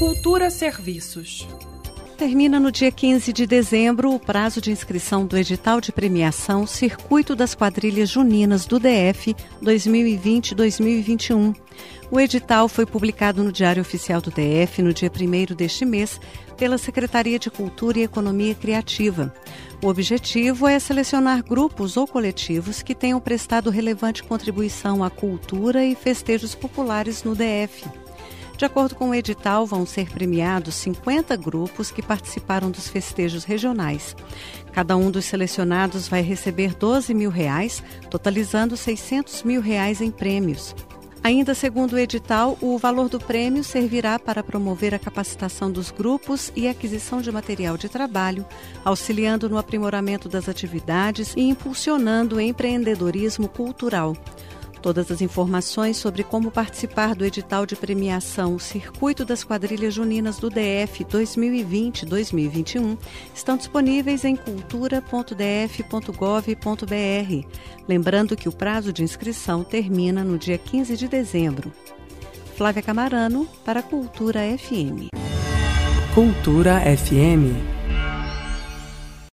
Cultura Serviços. Termina no dia 15 de dezembro o prazo de inscrição do edital de premiação Circuito das Quadrilhas Juninas do DF 2020-2021. O edital foi publicado no Diário Oficial do DF no dia 1 deste mês pela Secretaria de Cultura e Economia Criativa. O objetivo é selecionar grupos ou coletivos que tenham prestado relevante contribuição à cultura e festejos populares no DF. De acordo com o edital, vão ser premiados 50 grupos que participaram dos festejos regionais. Cada um dos selecionados vai receber 12 mil reais, totalizando 600 mil reais em prêmios. Ainda segundo o edital, o valor do prêmio servirá para promover a capacitação dos grupos e aquisição de material de trabalho, auxiliando no aprimoramento das atividades e impulsionando o empreendedorismo cultural. Todas as informações sobre como participar do edital de premiação Circuito das Quadrilhas Juninas do DF 2020-2021 estão disponíveis em cultura.df.gov.br. Lembrando que o prazo de inscrição termina no dia 15 de dezembro. Flávia Camarano, para Cultura FM. Cultura FM